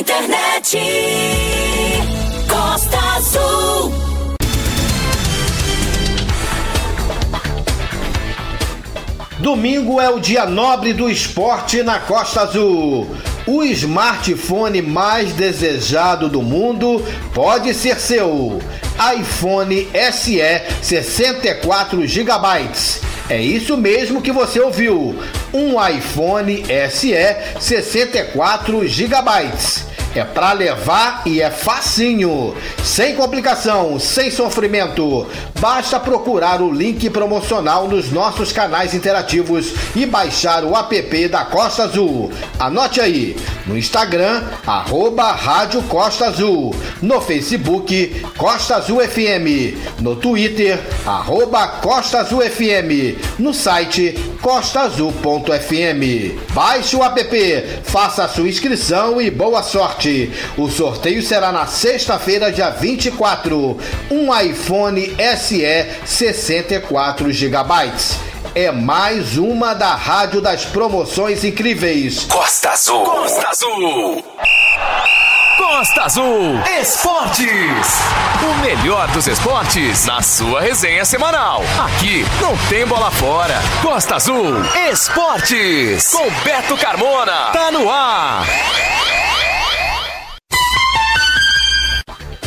internet. Costa Azul. Domingo é o dia nobre do esporte na Costa Azul. O smartphone mais desejado do mundo pode ser seu. iPhone SE 64 GB. É isso mesmo que você ouviu. Um iPhone SE 64 GB. É para levar e é facinho, sem complicação, sem sofrimento. Basta procurar o link promocional nos nossos canais interativos e baixar o app da Costa Azul. Anote aí, no Instagram, arroba Rádio Costa Azul, no Facebook, Costa Azul FM, no Twitter, arroba Costa Azul FM, no site costaazul.fm. Baixe o app, faça a sua inscrição e boa sorte. O sorteio será na sexta-feira, dia 24. Um iPhone SE 64 GB. É mais uma da Rádio das Promoções Incríveis. Costa Azul. Costa Azul. Costa Azul Esportes. O melhor dos esportes na sua resenha semanal. Aqui não tem bola fora. Costa Azul Esportes. Com Beto Carmona. Tá no ar.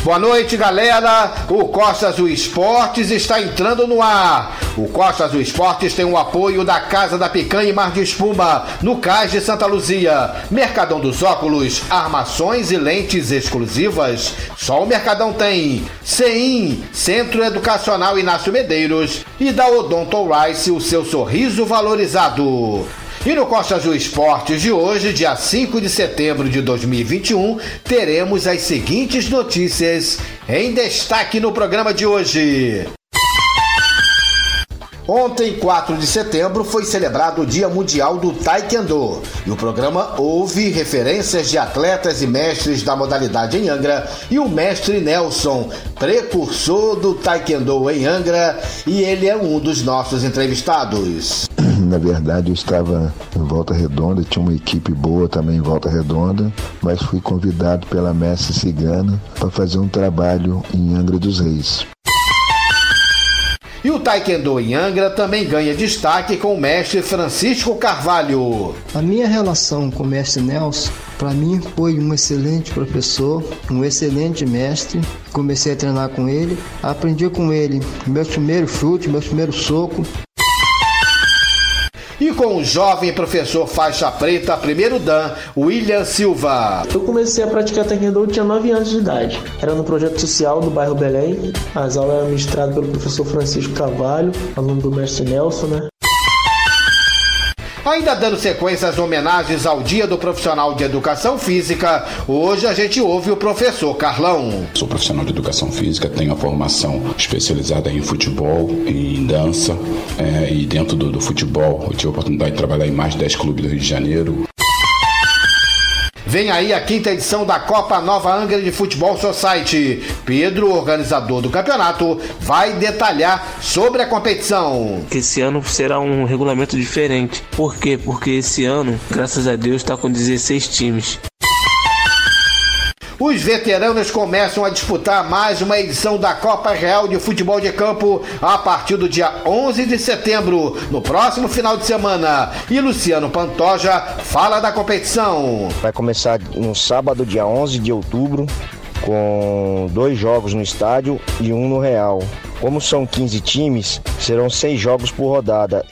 Boa noite, galera. O Costa Azul Esportes está entrando no ar. O Costa Azul Esportes tem o apoio da Casa da Picanha e Mar de Espuma, no Cais de Santa Luzia. Mercadão dos Óculos, armações e lentes exclusivas. Só o Mercadão tem. CEIM, Centro Educacional Inácio Medeiros. E da Odonto Rice, o seu sorriso valorizado. E no Costa Azul Esportes de hoje, dia 5 de setembro de 2021, teremos as seguintes notícias em destaque no programa de hoje. Ontem, 4 de setembro, foi celebrado o Dia Mundial do Taekwondo e o programa houve referências de atletas e mestres da modalidade em Angra e o mestre Nelson, precursor do Taekwondo em Angra, e ele é um dos nossos entrevistados. Na verdade, eu estava em Volta Redonda, tinha uma equipe boa também em Volta Redonda, mas fui convidado pela mestre cigana para fazer um trabalho em Angra dos Reis. E o Taekwondo em Angra também ganha destaque com o mestre Francisco Carvalho. A minha relação com o mestre Nelson, para mim, foi um excelente professor, um excelente mestre. Comecei a treinar com ele, aprendi com ele meu primeiro chute, meu primeiro soco. E com o jovem professor faixa preta, primeiro Dan, William Silva. Eu comecei a praticar taekwondo, tinha 9 anos de idade. Era no projeto social do bairro Belém. As aulas eram ministradas pelo professor Francisco Carvalho, aluno do mestre Nelson, né? Ainda dando sequência às homenagens ao Dia do Profissional de Educação Física, hoje a gente ouve o professor Carlão. Sou profissional de educação física, tenho a formação especializada em futebol, em dança é, e dentro do, do futebol eu tive a oportunidade de trabalhar em mais de 10 clubes do Rio de Janeiro. Vem aí a quinta edição da Copa Nova Angra de Futebol Society. Pedro, organizador do campeonato, vai detalhar sobre a competição. Esse ano será um regulamento diferente. Por quê? Porque esse ano, graças a Deus, está com 16 times. Os veteranos começam a disputar mais uma edição da Copa Real de Futebol de Campo a partir do dia 11 de setembro, no próximo final de semana. E Luciano Pantoja fala da competição. Vai começar no sábado, dia 11 de outubro, com dois jogos no estádio e um no Real. Como são 15 times, serão seis jogos por rodada.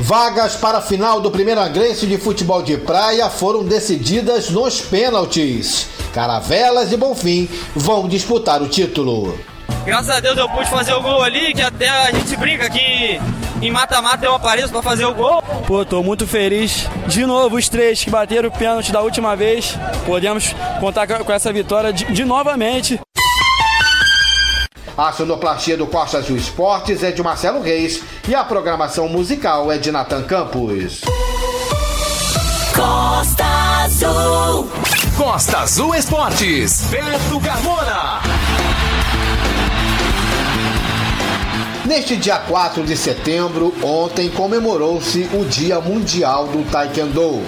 Vagas para a final do primeiro agreste de futebol de praia foram decididas nos pênaltis. Caravelas e Bonfim vão disputar o título. Graças a Deus eu pude fazer o gol ali, que até a gente brinca que em mata-mata eu apareço para fazer o gol. Pô, tô muito feliz. De novo, os três que bateram o pênalti da última vez, podemos contar com essa vitória de, de novamente. A sonoplastia do Costa Azul Esportes é de Marcelo Reis e a programação musical é de Natan Campos. Costa Azul. Costa Azul Esportes. Beto Carmona. Neste dia 4 de setembro, ontem comemorou-se o Dia Mundial do Taekwondo.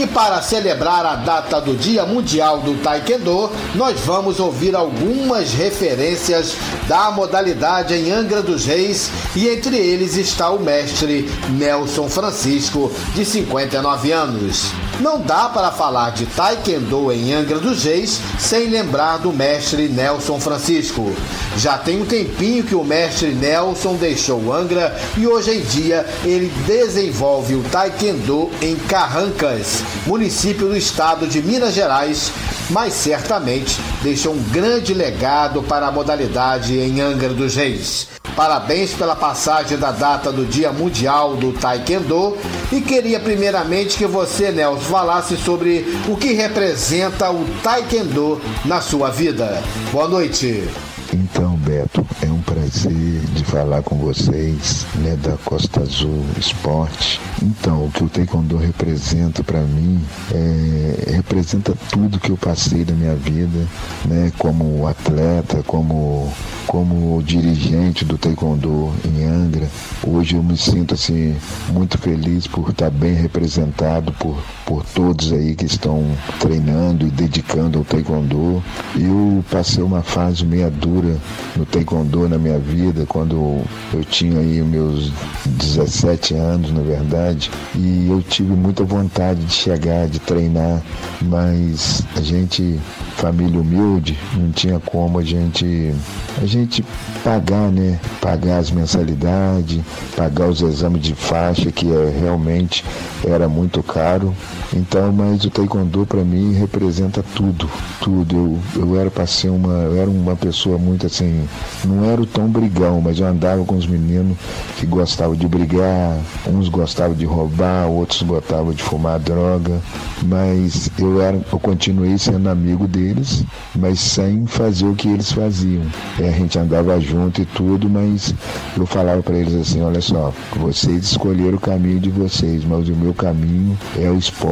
E para celebrar a data do Dia Mundial do Taekwondo, nós vamos ouvir algumas referências da modalidade em Angra dos Reis e entre eles está o mestre Nelson Francisco, de 59 anos. Não dá para falar de Taekwondo em Angra dos Reis sem lembrar do mestre Nelson Francisco. Já tem um tempinho que o mestre Nelson deixou Angra e hoje em dia ele desenvolve o Taekwondo em Carrancas, município do estado de Minas Gerais, mas certamente deixou um grande legado para a modalidade em Angra dos Reis. Parabéns pela passagem da data do Dia Mundial do Taekwondo e queria primeiramente que você, Nelson, falasse sobre o que representa o Taekwondo na sua vida. Boa noite. Então, Beto, é um prazer de falar com vocês, né, da Costa Azul Esporte. Então, o que o Taekwondo representa para mim é, representa tudo que eu passei na minha vida, né, como atleta, como como dirigente do Taekwondo em Angra. Hoje eu me sinto assim muito feliz por estar bem representado por por todos aí que estão treinando e dedicando ao Taekwondo. Eu passei uma fase meia dura no Taekwondo na minha vida, quando eu tinha aí meus 17 anos, na verdade, e eu tive muita vontade de chegar, de treinar, mas a gente, família humilde, não tinha como a gente a gente pagar, né? Pagar as mensalidades, pagar os exames de faixa, que é, realmente era muito caro. Então, mas o taekwondo para mim representa tudo, tudo. Eu, eu era para ser uma, eu era uma pessoa muito assim, não era tão brigão, mas eu andava com os meninos que gostavam de brigar, uns gostavam de roubar, outros gostavam de fumar droga, mas eu era, eu continuei sendo amigo deles, mas sem fazer o que eles faziam. É, a gente andava junto e tudo, mas eu falava para eles assim, olha só, vocês escolheram o caminho de vocês, mas o meu caminho é o esporte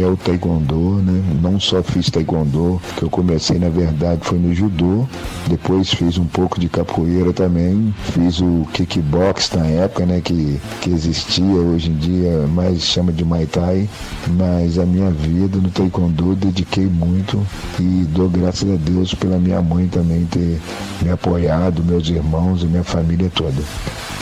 é o taekwondo, né? Não só fiz taekwondo, que eu comecei na verdade foi no judô, depois fiz um pouco de capoeira também, fiz o kickbox na época, né, que, que existia hoje em dia, mais chama de Muay Thai, mas a minha vida no taekwondo dediquei muito e dou graças a Deus pela minha mãe também ter me apoiado, meus irmãos e minha família toda.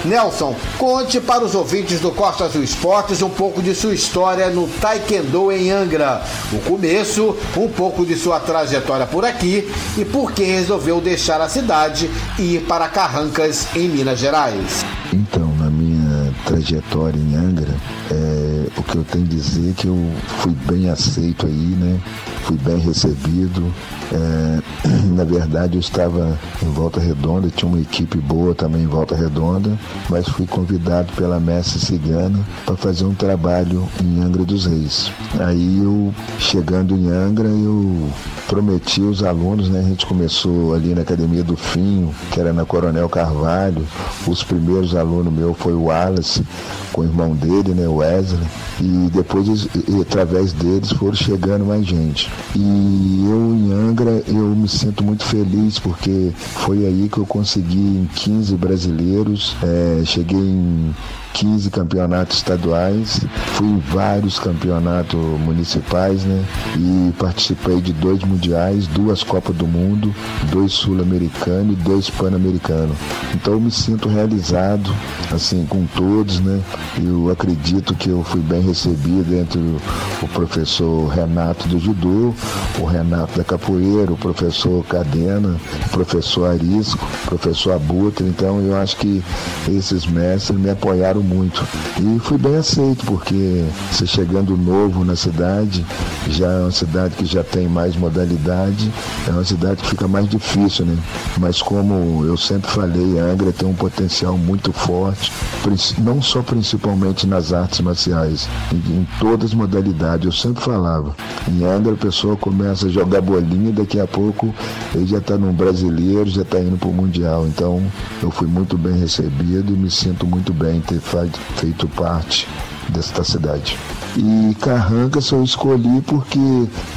Nelson, conte para os ouvintes do Costa Azul Esportes um pouco de sua história no Taekwondo em Angra. O começo, um pouco de sua trajetória por aqui e por que resolveu deixar a cidade e ir para Carrancas, em Minas Gerais. Então, trajetória em Angra, é, o que eu tenho a dizer é que eu fui bem aceito aí, né? Fui bem recebido. É, na verdade, eu estava em Volta Redonda, tinha uma equipe boa também em Volta Redonda, mas fui convidado pela Mestre Cigana para fazer um trabalho em Angra dos Reis. Aí eu, chegando em Angra, eu prometi aos alunos, né? A gente começou ali na Academia do Finho, que era na Coronel Carvalho. Os primeiros alunos meus foi o Wallace, com o irmão dele, né, Wesley. E depois, através deles, foram chegando mais gente. E eu em Angra, eu me sinto muito feliz porque foi aí que eu consegui em 15 brasileiros, é, cheguei em 15 campeonatos estaduais, fui em vários campeonatos municipais, né? E participei de dois mundiais, duas Copas do Mundo, dois sul-americanos e dois pan-americanos. Então eu me sinto realizado, assim, com todos, né? Eu acredito que eu fui bem recebido entre o professor Renato do Judô, o Renato da Capoeira, o professor Cadena, o professor Arisco, o professor Abutre. Então eu acho que esses mestres me apoiaram muito. E fui bem aceito, porque você chegando novo na cidade, já é uma cidade que já tem mais modalidade, é uma cidade que fica mais difícil, né? Mas como eu sempre falei, a Angra tem um potencial muito forte, não só principalmente nas artes marciais, em, todas as modalidades. Eu sempre falava, em Angra a pessoa começa a jogar bolinha e daqui a pouco ele já está no brasileiro, já está indo para o Mundial. Então eu fui muito bem recebido e me sinto muito bem em ter feito parte desta cidade. E Carrancas eu escolhi porque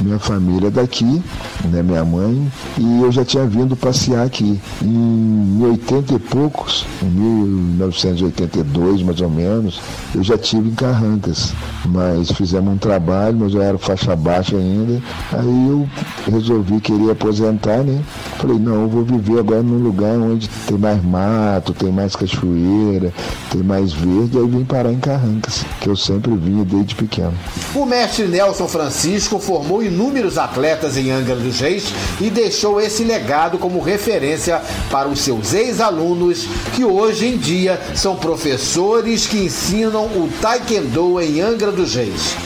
minha família é daqui, né, minha mãe, e eu já tinha vindo passear aqui. Em 80 e poucos, em 1982 mais ou menos, eu já tive em Carrancas, mas fizemos um trabalho, mas eu era faixa baixa ainda. Aí eu resolvi querer aposentar, né? Falei, não, eu vou viver agora num lugar onde tem mais mato, tem mais cachoeira, tem mais verde, aí vim parar em Carrancas, que eu sempre vinha desde. O mestre Nelson Francisco formou inúmeros atletas em Angra dos Reis e deixou esse legado como referência para os seus ex-alunos, que hoje em dia são professores que ensinam o Taekwondo em Angra dos Reis.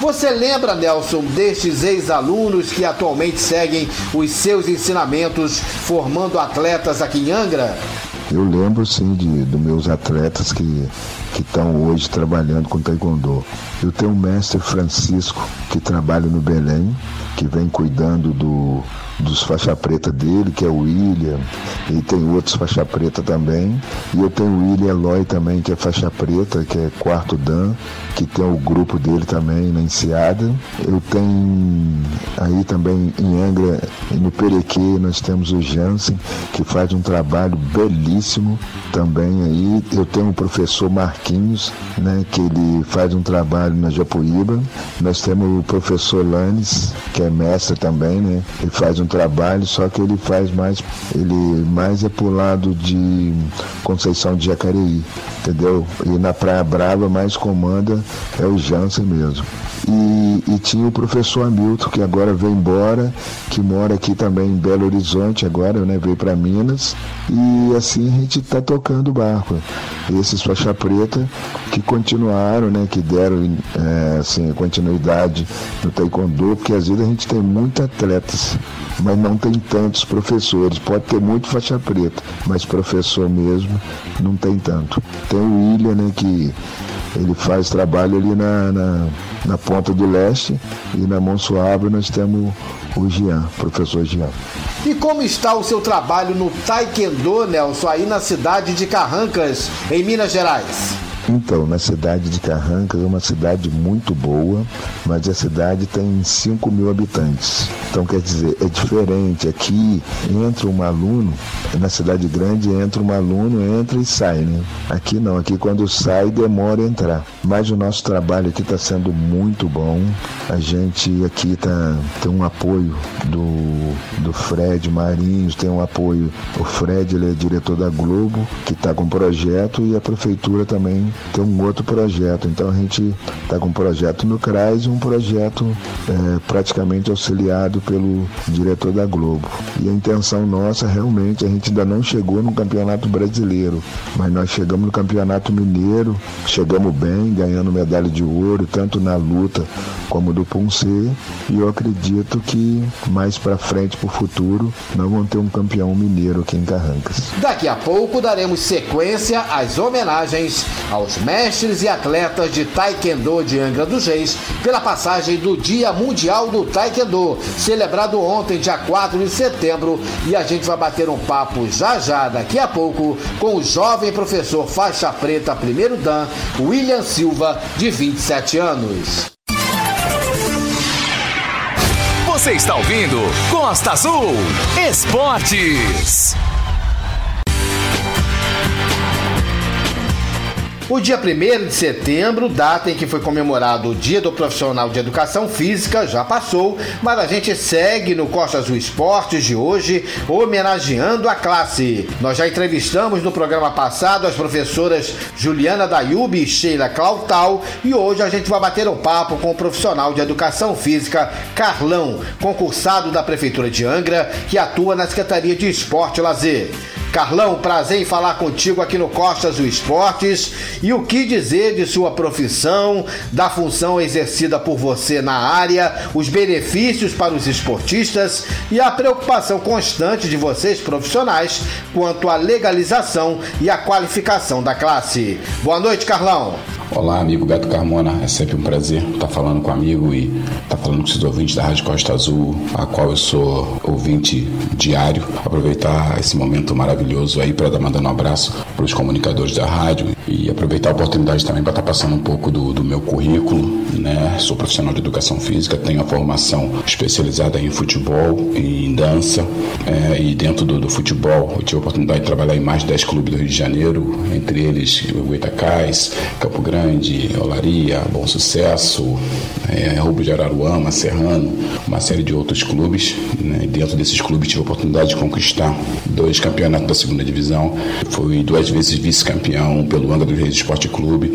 Você lembra, Nelson, destes ex-alunos que atualmente seguem os seus ensinamentos formando atletas aqui em Angra? Eu lembro sim de, dos meus atletas que que estão hoje trabalhando com taekwondo. Eu tenho o mestre Francisco que trabalha no Belém, que vem cuidando do, dos faixa preta dele, que é o William, e tem outros faixa preta também. E eu tenho o William Eloy também, que é faixa preta, que é quarto dan, que tem o grupo dele também na Enseada. Eu tenho aí também em Angra, no Perequê, nós temos o Jansen, que faz um trabalho belíssimo também aí. Eu tenho o professor Marquinhos, né, que ele faz um trabalho na Japuíba. Nós temos o professor Lanes, que é mestre também, né? Ele faz um trabalho, só que ele faz mais, ele mais é pro lado de Conceição de Jacareí, entendeu? E na Praia Brava mais comanda é o Jansen mesmo. E, e, tinha o professor Hamilton, que agora veio embora, que mora aqui também em Belo Horizonte agora, né? Veio para Minas. E assim a gente está tocando o barco. Esses faixa preta que continuaram, né? Que deram é, assim, continuidade no taekwondo, porque às vezes a gente tem muitos atletas, mas não tem tantos professores. Pode ter muito faixa preta, mas professor mesmo não tem tanto. Tem o William, né? Que ele faz trabalho ali na, na, na ponta do leste e na Monsuaba nós temos o Jean, professor Jean. E como está o seu trabalho no Taekwondo, Nelson, aí na cidade de Carrancas, em Minas Gerais? Então, na cidade de Carrancas é uma cidade muito boa, mas a cidade tem 5 mil habitantes. Então, quer dizer, é diferente. Aqui entra um aluno, na cidade grande entra um aluno, entra e sai, né? Aqui não, aqui quando sai demora a entrar. Mas o nosso trabalho aqui está sendo muito bom. A gente aqui tá, tem um apoio do, do Fred Marinhos, tem um apoio. O Fred ele é diretor da Globo, que está com projeto, e a prefeitura também tem um outro projeto. Então a gente está com um projeto no CRAS e um projeto é, praticamente auxiliado pelo diretor da Globo. E a intenção nossa realmente, a gente ainda não chegou no Campeonato Brasileiro, mas nós chegamos no Campeonato Mineiro, chegamos ganhando medalha de ouro, tanto na luta como do Punce. E eu acredito que mais para frente, para o futuro, nós vamos ter um campeão mineiro aqui em Carrancas. Daqui a pouco daremos sequência às homenagens aos mestres e atletas de Taekwondo de Angra dos Reis pela passagem do Dia Mundial do Taekwondo, celebrado ontem, dia 4 de setembro, e a gente vai bater um papo já já, daqui a pouco, com o jovem professor faixa preta primeiro dan, William Silva, de 27 anos. Você está ouvindo Costa Azul Esportes. O dia 1 de setembro, data em que foi comemorado o Dia do Profissional de Educação Física, já passou, mas a gente segue no Costa Azul Esportes de hoje, homenageando a classe. Nós já entrevistamos no programa passado as professoras Juliana Dayubi e Sheila Clautal e hoje a gente vai bater um papo com o profissional de Educação Física Carlão, concursado da Prefeitura de Angra, que atua na Secretaria de Esporte e Lazer. Carlão, prazer em falar contigo aqui no Costas do Esportes. E o que dizer de sua profissão, da função exercida por você na área, os benefícios para os esportistas e a preocupação constante de vocês profissionais quanto à legalização e à qualificação da classe. Boa noite, Carlão. Olá, amigo Beto Carmona. É sempre um prazer estar falando com amigo e estar falando com esses ouvintes da Rádio Costa Azul, a qual eu sou ouvinte diário. Aproveitar esse momento maravilhoso aí para dar mandando um abraço para os comunicadores da rádio e aproveitar a oportunidade também para estar passando um pouco do, do meu currículo. Né? Sou profissional de educação física, tenho a formação especializada em futebol em dança. É, e dentro do, do, futebol, eu tive a oportunidade de trabalhar em mais de 10 clubes do Rio de Janeiro, entre eles Goitacás, Campo Grande, Olaria, Bom Sucesso, é, Roubo de Araruama, Serrano, uma série de outros clubes. Né? Dentro desses clubes tive a oportunidade de conquistar dois campeonatos da segunda divisão. Fui duas vezes vice-campeão pelo Angra dos Reis Esporte Clube,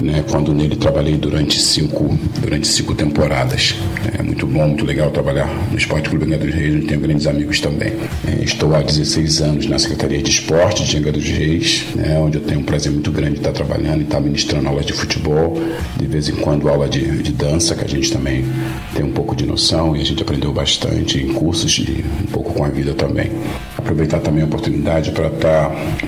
né? quando nele trabalhei durante cinco, durante cinco temporadas. É muito bom, muito legal trabalhar no Esporte Clube Angra dos Reis, onde tenho grandes amigos também. É, estou há 16 anos na Secretaria de Esporte de Angra dos Reis, né? onde eu tenho um prazer muito grande de estar trabalhando e estar ministrando aulas de futebol, de vez em quando aula de, de dança, que a gente também tem um pouco de noção e a gente aprendeu bastante em cursos de um pouco com a vida também. Aproveitar também a oportunidade para estar tá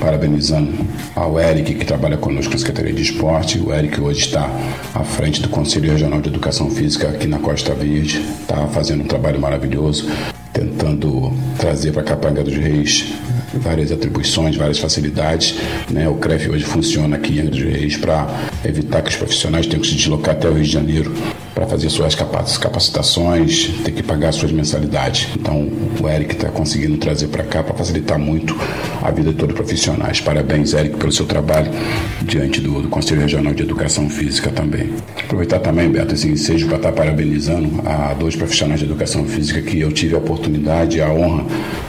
ao Eric, que trabalha conosco na Secretaria de Esporte. O Eric hoje está à frente do Conselho Regional de Educação Física aqui na Costa Verde, está fazendo um trabalho maravilhoso, tentando trazer para Capanga dos Reis várias atribuições, várias facilidades. Né? O CREF hoje funciona aqui em Angra dos Reis para evitar que os profissionais tenham que se deslocar até o Rio de Janeiro para fazer suas capacitações, ter que pagar suas mensalidades. Então, o Eric está conseguindo trazer para cá para facilitar muito a vida de todos os profissionais. Parabéns, Eric, pelo seu trabalho diante do, do Conselho Regional de Educação Física também. Aproveitar também, Beto, esse ensejo para estar tá parabenizando a dois profissionais de educação física que eu tive a oportunidade e a honra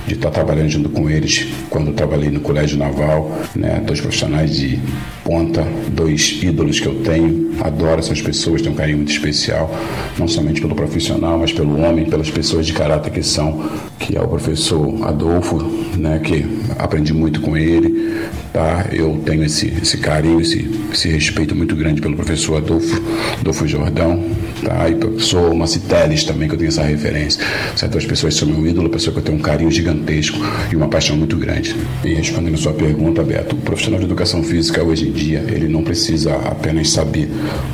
de estar tá trabalhando junto com eles quando trabalhei no Colégio Naval, né? dois profissionais de ponta, dois ídolos que eu tenho. Adoro essas pessoas, tenho um carinho muito especial, não somente pelo profissional, mas pelo homem, pelas pessoas de caráter que são, que é o professor Adolfo, né? que aprendi muito com ele. Tá? Eu tenho esse, esse carinho, esse, esse respeito muito grande pelo professor Adolfo, Adolfo Jordão, tá? e professor Maciteles também, que eu tenho essa referência. Certas pessoas são meu ídolo, pessoa que eu tenho um carinho gigantesco e uma paixão muito grande. E respondendo a sua pergunta, Beto, o profissional de educação física hoje em dia, ele não precisa apenas saber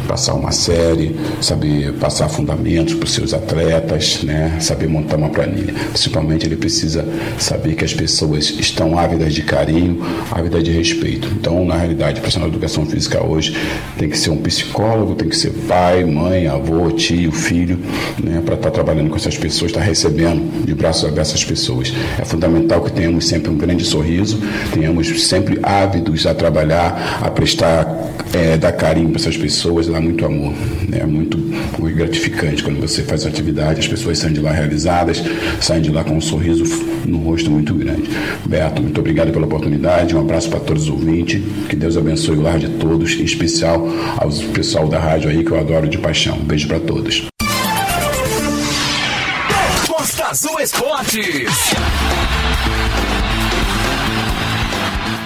passar uma série, saber passar fundamentos para os seus atletas, né? saber montar uma planilha. Principalmente ele precisa saber que as pessoas estão ávidas de carinho, ávidas de respeito. Então, na realidade, o profissional de educação física hoje tem que ser um psicólogo, tem que ser pai, mãe, avô, tio, filho, né? para estar tá trabalhando com essas pessoas, estar tá recebendo de braços abertos essas pessoas. É fundamental que tenhamos sempre um grande sorriso, tenhamos sempre ávidos a trabalhar, a prestar, é, dar carinho para essas pessoas, dar muito amor. Né? É muito, muito gratificante quando você faz atividade, as pessoas saem de lá realizadas, saem de lá com um sorriso no rosto muito grande. Beto, muito obrigado pela oportunidade, um abraço para todos os ouvintes, que Deus abençoe o lar de todos, em especial ao pessoal da rádio aí que eu adoro de paixão. Um beijo para todos. Costa Azul Esportes.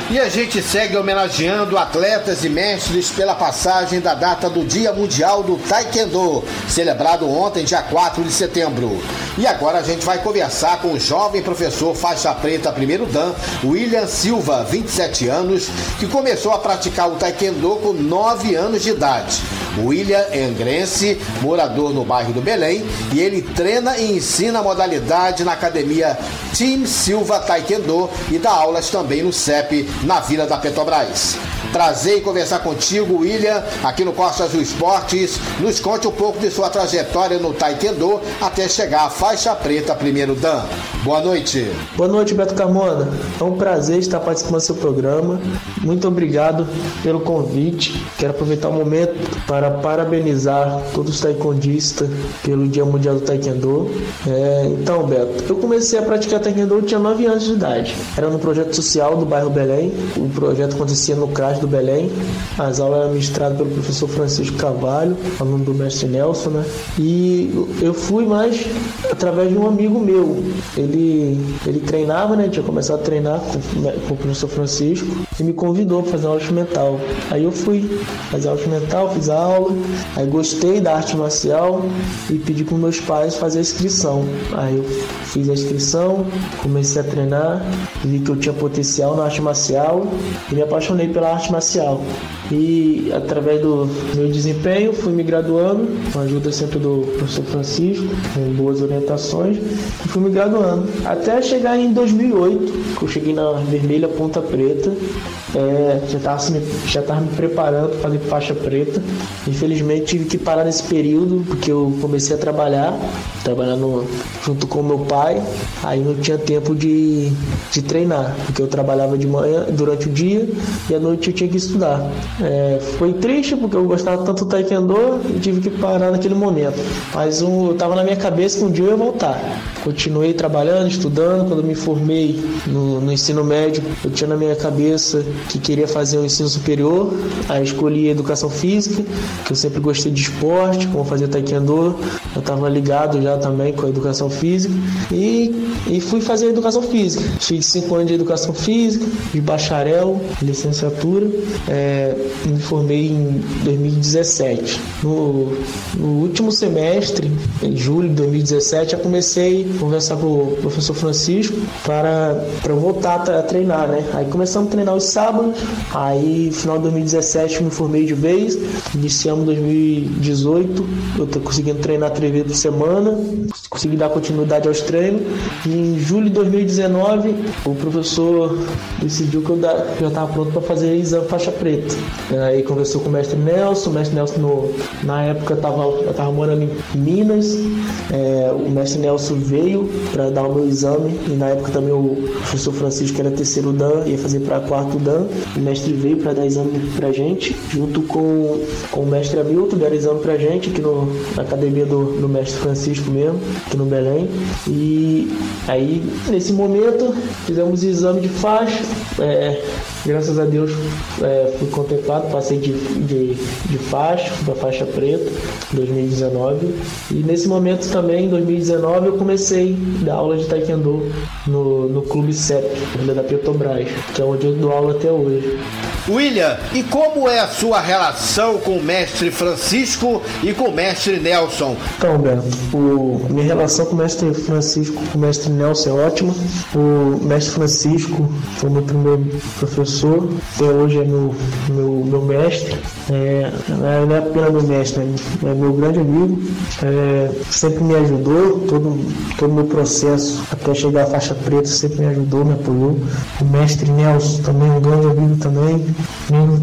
E a gente segue homenageando atletas e mestres pela passagem da data do Dia Mundial do Taekwondo, celebrado ontem, dia 4 de setembro. E agora a gente vai conversar com o jovem professor faixa preta primeiro dan, William Silva, 27 anos, que começou a praticar o Taekwondo com 9 anos de idade. William é angrense, morador no bairro do Belém, e ele treina e ensina a modalidade na academia Team Silva Taekwondo e dá aulas também no CEP, na Vila da Petrobras. Prazer em conversar contigo, William, aqui no Costa Azul Esportes. Nos conte um pouco de sua trajetória no Taekwondo até chegar à faixa preta primeiro Dan. Boa noite. Boa noite, Beto Carmona. É um prazer estar participando do seu programa. Muito obrigado pelo convite. Quero aproveitar o momento para parabenizar todos os taekwondistas pelo Dia Mundial do Taekwondo. É, então, Beto, eu comecei a praticar Taekwondo, eu tinha 9 anos de idade. Era no projeto social do bairro Belém. O projeto acontecia no CRAS do Belém. As aulas eram ministradas pelo professor Francisco Carvalho, aluno do mestre Nelson, né? E eu fui mais através de um amigo meu. Ele, ele treinava, né? Tinha começado a treinar com, com o professor Francisco e me convidou para fazer aula mental. Aí eu fui fazer aula mental, fiz a aula, aí gostei da arte marcial e pedi para meus pais fazer a inscrição. Aí eu fiz a inscrição, comecei a treinar, vi que eu tinha potencial na arte marcial e me apaixonei pela arte arte marcial. E através do meu desempenho fui me graduando, com a ajuda sempre do professor Francisco, com boas orientações, e fui me graduando. Até chegar em 2008, que eu cheguei na Vermelha Ponta Preta, é, já estava já me preparando para fazer faixa preta. Infelizmente tive que parar nesse período porque eu comecei a trabalhar, trabalhando junto com meu pai. Aí não tinha tempo de, de treinar, porque eu trabalhava de manhã durante o dia e à noite tinha que estudar. É, foi triste porque eu gostava tanto do taekwondo e tive que parar naquele momento. Mas um, eu estava na minha cabeça que um dia eu ia voltar. Continuei trabalhando, estudando. Quando me formei no, no ensino médio, eu tinha na minha cabeça que queria fazer o um ensino superior. Aí escolhi educação física, que eu sempre gostei de esporte, como fazer taekwondo. Eu estava ligado já também com a educação física e, e fui fazer educação física. Fiz cinco anos de educação física, de bacharel, licenciatura. É, me formei em 2017. No, no último semestre, em julho de 2017, já comecei a conversar com o professor Francisco para, para eu voltar a treinar, né? Aí começamos a treinar os sábados, aí final de 2017 me formei de vez, iniciamos 2018, eu tô conseguindo treinar três vezes por semana, consegui dar continuidade aos treinos. E em julho de 2019, o professor decidiu que eu já estava pronto para fazer exame faixa preta. Aí conversou com o mestre Nelson, o mestre Nelson no, na época tava, estava morando em Minas, é, o mestre Nelson veio para dar o meu exame e na época também o professor Francisco, que era terceiro Dan, ia fazer para quarto Dan. O mestre veio para dar exame para gente, junto com, com o mestre Hamilton, deram exame para gente aqui no, na academia do, do mestre Francisco mesmo, aqui no Belém. E aí, nesse momento, fizemos exame de faixa. É, graças a Deus é, fui contemplado, passei de, de, de faixa, da faixa preta, em 2019. E nesse momento também, em 2019, eu comecei a dar aula de taekwondo no, no Clube CEP, da Petrobras, que é onde eu dou aula até hoje. William, e como é a sua relação com o mestre Francisco e com o mestre Nelson? Então, Beto, o, minha relação com o mestre Francisco e com o mestre Nelson é ótima. O mestre Francisco foi meu primeiro professor, até hoje é meu, meu, meu mestre. É, não é apenas meu mestre, é meu grande amigo. É, sempre me ajudou, todo todo meu processo até chegar à faixa preta sempre me ajudou, me apoiou. O mestre Nelson também, um grande amigo também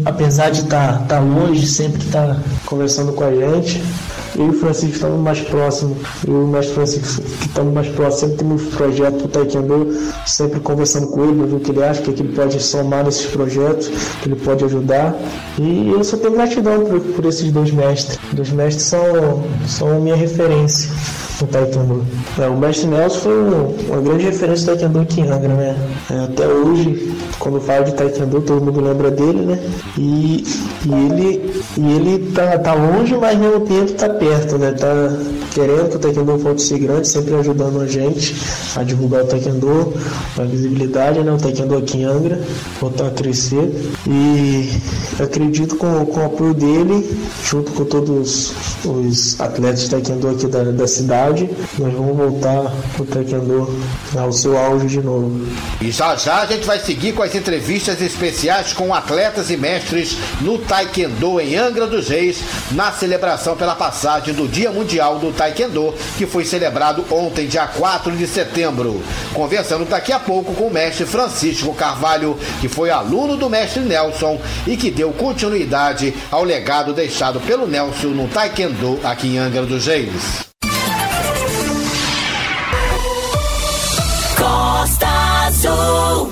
apesar de estar tá, tá longe, sempre está conversando com a gente. Eu e o Francisco estamos mais próximos, eu e o mestre Francisco que estamos mais próximos, sempre temos projeto para o Taekwondo, sempre conversando com ele, ver o que ele acha, o que ele pode somar nesses projetos, que ele pode ajudar. E eu só tenho gratidão por, por esses dois mestres. Os dois mestres são, são minha referência no Taekwondo. É, o mestre Nelson foi uma grande referência do Taekwondo aqui em Angra, né? É, até hoje, quando falo de Taekwondo, todo mundo lembra dele, né? E, e ele, e ele tá, tá longe, mas ao mesmo tempo tá perto, né? Tá querendo que o Taekwondo volte a ser grande, sempre ajudando a gente a divulgar o Taekwondo, a visibilidade, né? O Taekwondo aqui em Angra, voltar a crescer. E acredito com, com o apoio dele, junto com todos os atletas de Taekwondo aqui da, da cidade, nós vamos voltar o Taekwondo ao seu auge de novo. E já já a gente vai seguir com as entrevistas especiais com atletas e mestres no Taekwondo em Angra dos Reis, na celebração pela passagem do Dia Mundial do Taekwondo, que foi celebrado ontem, dia 4 de setembro. Conversando daqui a pouco com o mestre Francisco Carvalho, que foi aluno do mestre Nelson e que deu continuidade ao legado deixado pelo Nelson no Taekwondo aqui em Angra dos Reis. Azul.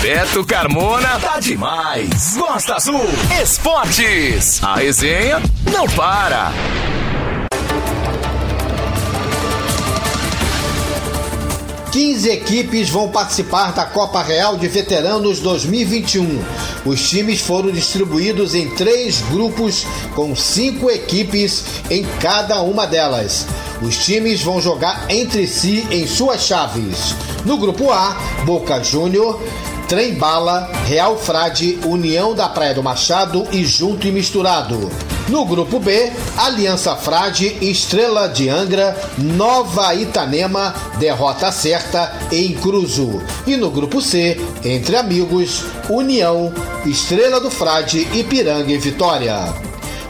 Beto Carmona tá demais. Costa Azul Esportes. A resenha não para. Quinze equipes vão participar da Copa Real de Veteranos 2021. Os times foram distribuídos em três grupos com cinco equipes em cada uma delas. Os times vão jogar entre si em suas chaves. No grupo A, Boca Júnior, Trem Bala, Real Frade, União da Praia do Machado e Junto e Misturado. No grupo B, Aliança Frade, Estrela de Angra, Nova Itanema, derrota certa em Cruzo. E no grupo C, entre amigos, União, Estrela do Frade, Ipiranga e Vitória.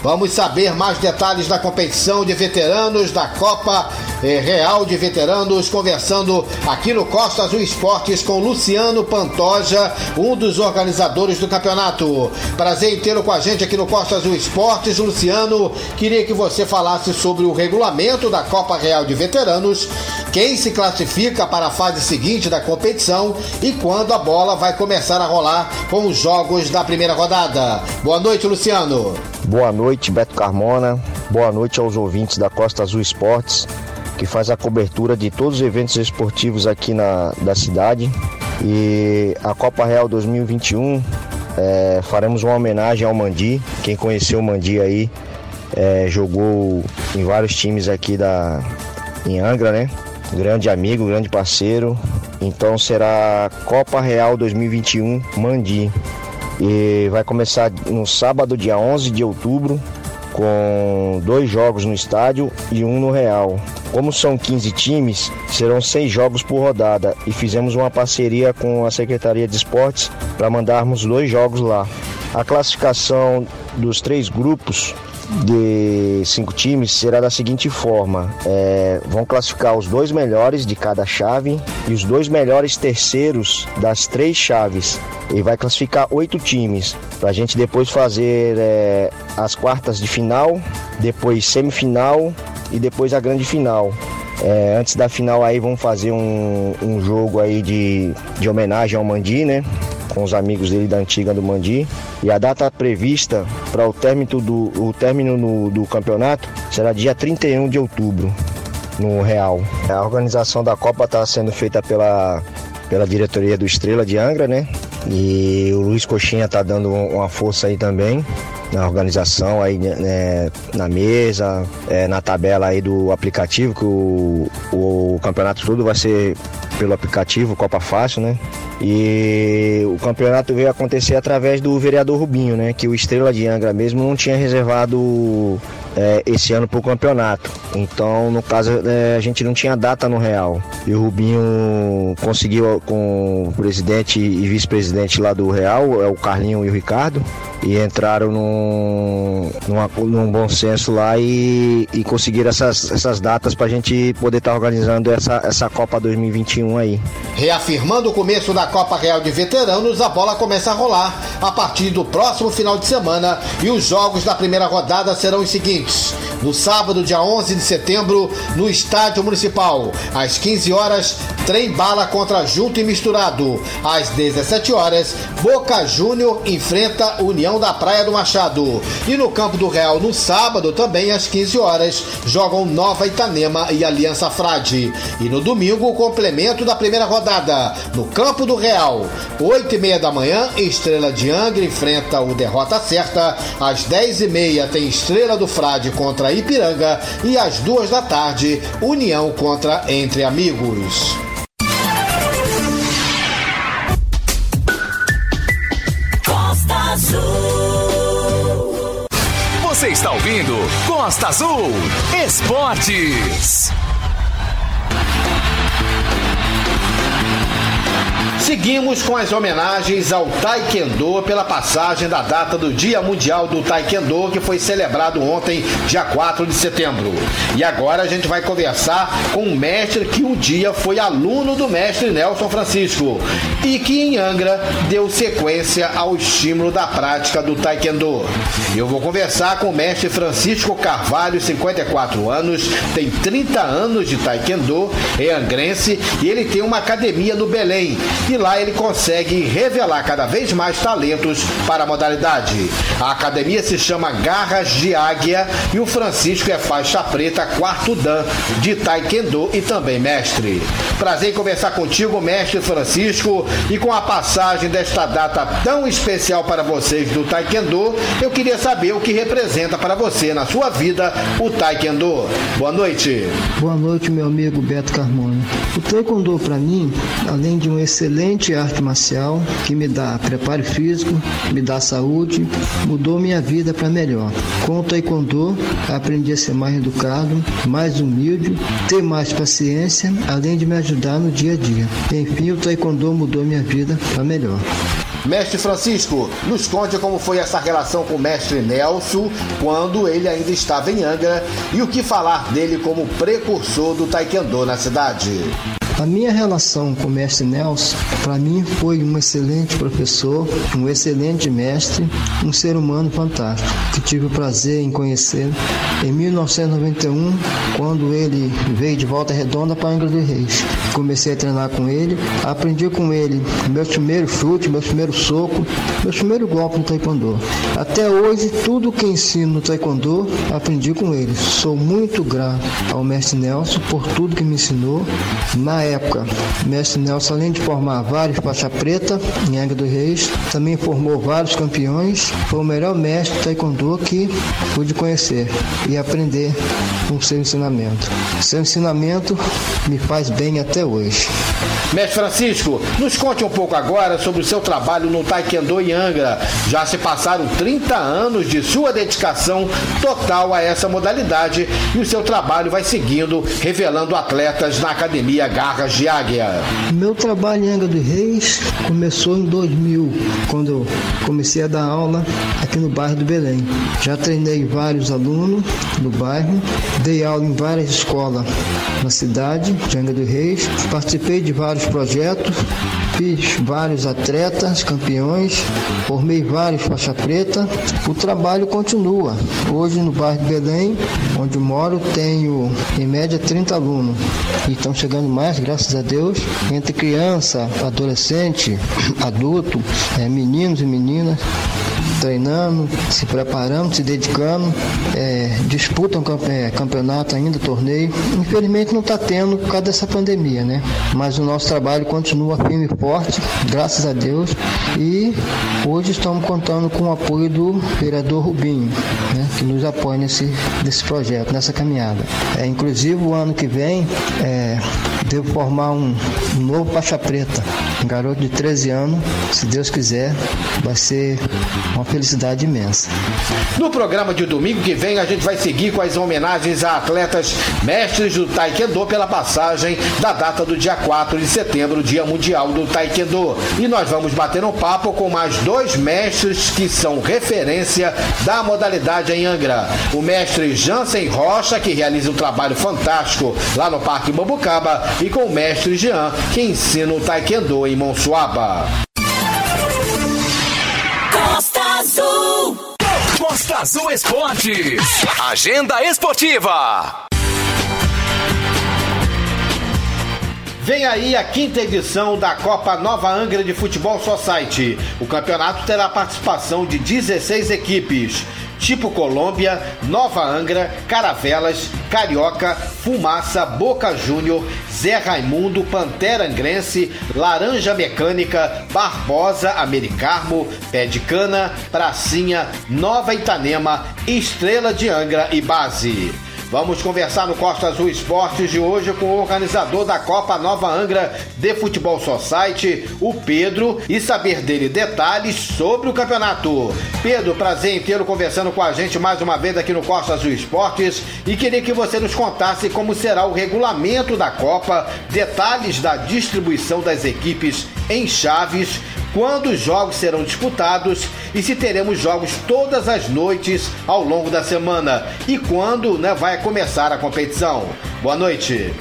Vamos saber mais detalhes da competição de veteranos da Copa Real de Veteranos, conversando aqui no Costa Azul Esportes com Luciano Pantoja, um dos organizadores do campeonato. Prazer em tê-lo com a gente aqui no Costa Azul Esportes. Luciano, queria que você falasse sobre o regulamento da Copa Real de Veteranos, quem se classifica para a fase seguinte da competição e quando a bola vai começar a rolar com os jogos da primeira rodada. Boa noite, Luciano. Boa noite, Beto Carmona. Boa noite aos ouvintes da Costa Azul Esportes, que faz a cobertura de todos os eventos esportivos aqui na da cidade. E a Copa Real 2021 é, faremos uma homenagem ao Mandi. Quem conheceu o Mandi aí é, jogou em vários times aqui da em Angra, né? Grande amigo, grande parceiro. Então será Copa Real 2021 Mandi e vai começar no sábado, dia 11 de outubro, com dois jogos no estádio e um no Real. Como são 15 times, serão seis jogos por rodada e fizemos uma parceria com a Secretaria de Esportes para mandarmos dois jogos lá. A classificação dos três grupos de cinco times será da seguinte forma: é, vão classificar os dois melhores de cada chave e os dois melhores terceiros das três chaves. E vai classificar oito times para a gente depois fazer é, as quartas de final, depois semifinal e depois a grande final. É, antes da final aí vamos fazer um, um jogo aí de, de homenagem ao Mandi, né? Com os amigos dele da antiga do Mandi. E a data prevista para o término, do, o término no, do campeonato será dia 31 de outubro, no Real. A organização da Copa está sendo feita pela, pela diretoria do Estrela de Angra, né? E o Luiz Coxinha está dando uma força aí também na organização aí né, na mesa, é, na tabela aí do aplicativo, que o, o campeonato todo vai ser pelo aplicativo Copa Fácil, né? E o campeonato veio acontecer através do vereador Rubinho, né? Que o Estrela de Angra mesmo não tinha reservado é, esse ano para o campeonato. Então, no caso, é, a gente não tinha data no Real. E o Rubinho conseguiu com o presidente e vice-presidente lá do Real, é o Carlinho e o Ricardo, e entraram num, numa, num bom senso lá e, e conseguiram essas, essas datas para a gente poder estar tá organizando essa, essa Copa 2021 aí. Reafirmando o começo da Copa Real de Veteranos, a bola começa a rolar a partir do próximo final de semana e os jogos da primeira rodada serão os seguintes. No sábado, dia 11 de setembro, no Estádio Municipal, às 15 horas, Trem Bala contra Junto e Misturado. Às 17 horas, Boca Júnior enfrenta União da Praia do Machado. E no Campo do Real, no sábado, também às 15 horas, jogam Nova Itanema e Aliança Frade. E no domingo, o complemento da primeira rodada, no Campo do Real. 8 e meia da manhã, Estrela de Angra enfrenta o Derrota Certa. Às 10 e meia tem Estrela do Frade contra Ipiranga. E às duas da tarde, União contra Entre Amigos. Costa Azul. Você está ouvindo Costa Azul Esportes. Seguimos com as homenagens ao Taekwondo pela passagem da data do Dia Mundial do Taekwondo, que foi celebrado ontem, dia 4 de setembro. E agora a gente vai conversar com um mestre que um dia foi aluno do mestre Nelson Francisco e que em Angra deu sequência ao estímulo da prática do Taekwondo. Eu vou conversar com o mestre Francisco Carvalho, 54 anos, tem 30 anos de Taekwondo, é angrense e ele tem uma academia no Belém. E lá ele consegue revelar cada vez mais talentos para a modalidade. A academia se chama Garras de Águia e o Francisco é faixa preta quarto dan de Taekwondo e também mestre. Prazer em conversar contigo, mestre Francisco, e com a passagem desta data tão especial para vocês do Taekwondo, eu queria saber o que representa para você na sua vida o Taekwondo. Boa noite. Boa noite, meu amigo Beto Carmona. O Taekwondo para mim, além de um excelente excelente arte marcial que me dá preparo físico, me dá saúde, mudou minha vida para melhor. Com o taekwondo, aprendi a ser mais educado, mais humilde, ter mais paciência, além de me ajudar no dia a dia. Enfim, o taekwondo mudou minha vida para melhor. Mestre Francisco, nos conte como foi essa relação com o mestre Nelson quando ele ainda estava em Angra e o que falar dele como precursor do Taekwondo na cidade. A minha relação com o mestre Nelson, para mim, foi um excelente professor, um excelente mestre, um ser humano fantástico, que tive o prazer em conhecer em 1991, quando ele veio de Volta Redonda para Angra dos Reis. Comecei a treinar com ele, aprendi com ele meu primeiro chute, meu primeiro soco, meu primeiro golpe no taekwondo. Até hoje, tudo que ensino no taekwondo, aprendi com ele. Sou muito grato ao mestre Nelson por tudo que me ensinou. Na época, mestre Nelson, além de formar vários faixa preta em Angra dos Reis, também formou vários campeões. Foi o melhor mestre taekwondo que pude conhecer e aprender com seu ensinamento. Seu ensinamento me faz bem até hoje. Mestre Francisco, nos conte um pouco agora sobre o seu trabalho no Taekwondo em Angra. Já se passaram 30 anos de sua dedicação total a essa modalidade e o seu trabalho vai seguindo, revelando atletas na Academia Garras de Águia. Meu trabalho em Angra dos Reis começou em 2000, quando eu comecei a dar aula aqui no bairro do Belém. Já treinei vários alunos no bairro, dei aula em várias escolas na cidade de Angra dos Reis, participei de vários projetos, fiz vários atletas, campeões, formei vários faixa preta. O trabalho continua. Hoje no bairro de Belém, onde moro, tenho em média 30 alunos. E estão chegando mais, graças a Deus, entre criança, adolescente, adulto, é, meninos e meninas treinando, se preparando, se dedicando, é, disputam é, campeonato ainda, torneio. Infelizmente não está tendo por causa dessa pandemia, né? Mas o nosso trabalho continua firme e forte, graças a Deus. E hoje estamos contando com o apoio do vereador Rubinho, né? que nos apoia nesse, nesse projeto, nessa caminhada. É, inclusive o ano que vem é, devo formar um, um novo faixa preta, um garoto de 13 anos, se Deus quiser, vai ser uma felicidade imensa. No programa de domingo que vem, a gente vai seguir com as homenagens a atletas mestres do Taekwondo pela passagem da data do dia 4 de setembro, Dia Mundial do Taekwondo. E nós vamos bater um papo com mais dois mestres que são referência da modalidade em Angra. O mestre Jansen Rocha, que realiza um trabalho fantástico lá no Parque Bambucaba, e com o mestre Jean, que ensina o Taekwondo em Monsuaba. Azul. Costa Azul Esportes. Agenda esportiva. Vem aí a quinta edição da Copa Nova Angra de Futebol Society. O campeonato terá participação de 16 equipes tipo Colômbia, Nova Angra, Caravelas, Carioca, Fumaça, Boca Júnior, Zé Raimundo, Pantera Angrense, Laranja Mecânica, Barbosa, Americarmo, Pé de Cana, Pracinha, Nova Itanema, Estrela de Angra e Base. Vamos conversar no Costa Azul Esportes de hoje com o organizador da Copa Nova Angra de Futebol Society, o Pedro, e saber dele detalhes sobre o campeonato. Pedro, prazer tê-lo conversando com a gente mais uma vez aqui no Costa Azul Esportes e queria que você nos contasse como será o regulamento da Copa, detalhes da distribuição das equipes em chaves quando os jogos serão disputados e se teremos jogos todas as noites ao longo da semana e quando né, vai começar a competição. Boa noite.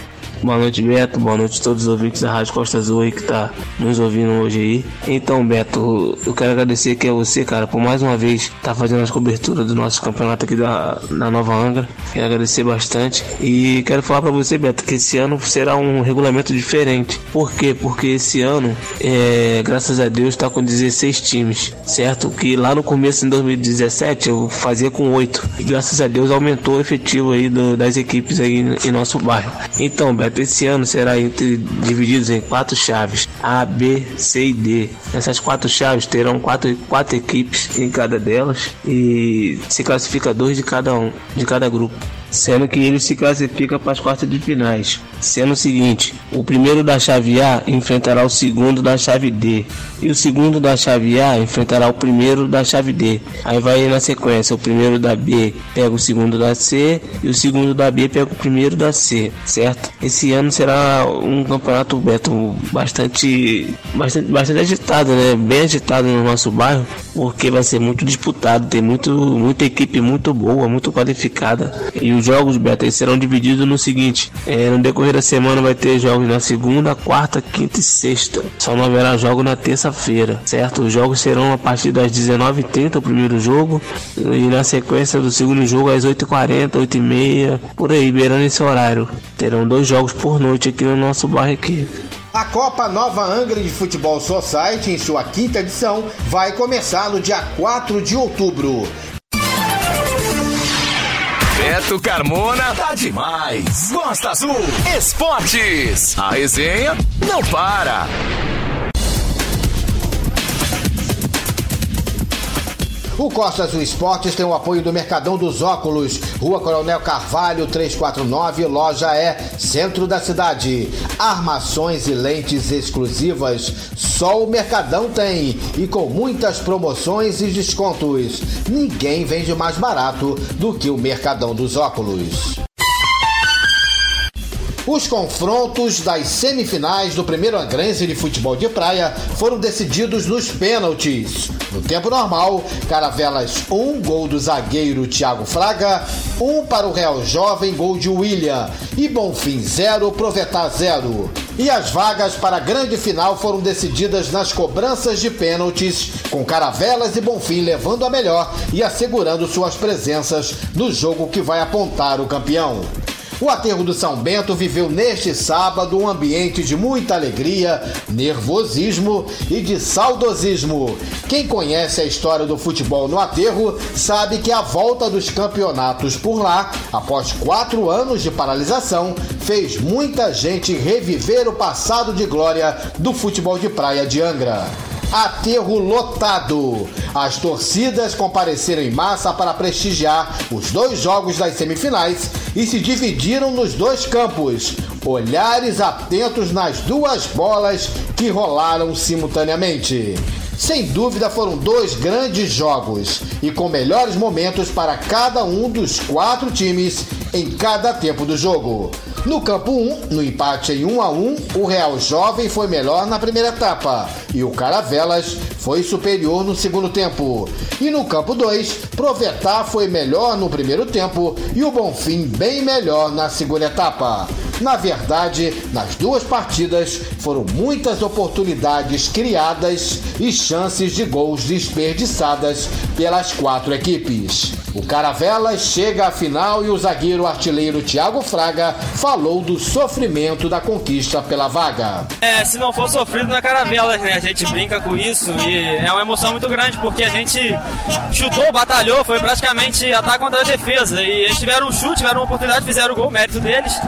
Boa noite, Beto. Boa noite a todos os ouvintes da Rádio Costa Azul aí que tá nos ouvindo hoje aí. Então, Beto, eu quero agradecer aqui a você, cara, por mais uma vez tá fazendo as coberturas do nosso campeonato aqui da, da Nova Angra. Quero agradecer bastante. E quero falar para você, Beto, que esse ano será um regulamento diferente. Por quê? Porque esse ano, é, graças a Deus, tá com 16 times, certo? Que lá no começo, em 2017, eu fazia com 8. E graças a Deus aumentou o efetivo aí do, das equipes aí em nosso bairro. Então, Beto, esse ano será entre, divididos em quatro chaves: A, B, C e D. Essas quatro chaves terão quatro, quatro equipes em cada delas e se classifica dois de cada um, de cada grupo. Sendo que ele se classifica para as quartas de finais. Sendo o seguinte, o primeiro da chave A enfrentará o segundo da chave D e o segundo da chave A enfrentará o primeiro da chave D. Aí vai na sequência, o primeiro da B pega o segundo da C e o segundo da B pega o primeiro da C, certo? Esse ano será um campeonato Beto bastante bastante, bastante agitado, né? Bem agitado no nosso bairro, porque vai ser muito disputado, tem muito muita equipe muito boa, muito qualificada. E os jogos Beto serão divididos no seguinte, é, no decorrer da semana vai ter jogos na segunda, quarta, quinta e sexta. Só não haverá jogo na terça-feira, certo? Os jogos serão a partir das 19h30 o primeiro jogo e na sequência do segundo jogo às 8h40, 8h30, por aí, beirando esse horário. Terão dois jogos por noite aqui no nosso bairro aqui. A Copa Nova Angra de Futebol Society, em sua quinta edição, vai começar no dia 4 de outubro. Beto Carmona tá demais. Costa Azul Esportes. A resenha não para. O Costa Azul Esportes tem o apoio do Mercadão dos Óculos, Rua Coronel Carvalho 349, loja é centro da cidade. Armações e lentes exclusivas, só o Mercadão tem e com muitas promoções e descontos. Ninguém vende mais barato do que o Mercadão dos Óculos. Os confrontos das semifinais do primeiro Angrense de futebol de praia foram decididos nos pênaltis. No tempo normal, Caravelas 1, um, gol do zagueiro Thiago Fraga, 1 um para o Real Jovem, gol de William, e Bonfim 0, Provetá 0. E as vagas para a grande final foram decididas nas cobranças de pênaltis, com Caravelas e Bonfim levando a melhor e assegurando suas presenças no jogo que vai apontar o campeão. O aterro do São Bento viveu neste sábado um ambiente de muita alegria, nervosismo e de saudosismo. Quem conhece a história do futebol no aterro sabe que a volta dos campeonatos por lá, após quatro anos de paralisação, fez muita gente reviver o passado de glória do futebol de praia de Angra aterro lotado. As torcidas compareceram em massa para prestigiar os dois jogos das semifinais e se dividiram nos dois campos. Olhares atentos nas duas bolas que rolaram simultaneamente. Sem dúvida foram dois grandes jogos e com melhores momentos para cada um dos quatro times em cada tempo do jogo. No campo 1, no empate em 1 a 1, o Real Jovem foi melhor na primeira etapa e o Caravelas foi superior no segundo tempo. E no campo 2, Provetá foi melhor no primeiro tempo e o Bonfim bem melhor na segunda etapa. Na verdade, nas duas partidas foram muitas oportunidades criadas e chances de gols desperdiçadas pelas quatro equipes. O Caravelas chega à final e o zagueiro artilheiro Thiago Fraga falou do sofrimento da conquista pela vaga. É, se não for sofrido na Caravelas, né? A gente brinca com isso e é uma emoção muito grande porque a gente chutou, batalhou, foi praticamente ataque contra a defesa. E eles tiveram um chute, tiveram uma oportunidade, fizeram o gol, mérito deles.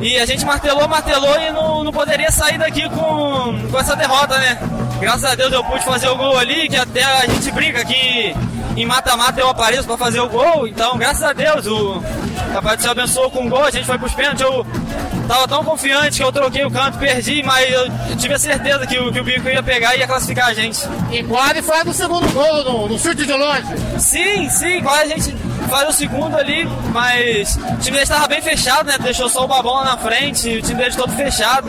E a gente martelou, martelou e não, não poderia sair daqui com, com essa derrota, né? Graças a Deus eu pude fazer o gol ali, que até a gente brinca que em mata-mata eu apareço para fazer o gol. Então, graças a Deus, o Papai do Céu abençoou com o gol, a gente foi pros pênaltis. Eu tava tão confiante que eu troquei o canto, perdi, mas eu tive a certeza que o, que o Bico ia pegar e ia classificar a gente. E quase foi do segundo gol, no, no chute de longe. Sim, sim, quase a gente faz o segundo ali, mas o time deles estava bem fechado, né? Deixou só o babão na frente, o time deles todo fechado.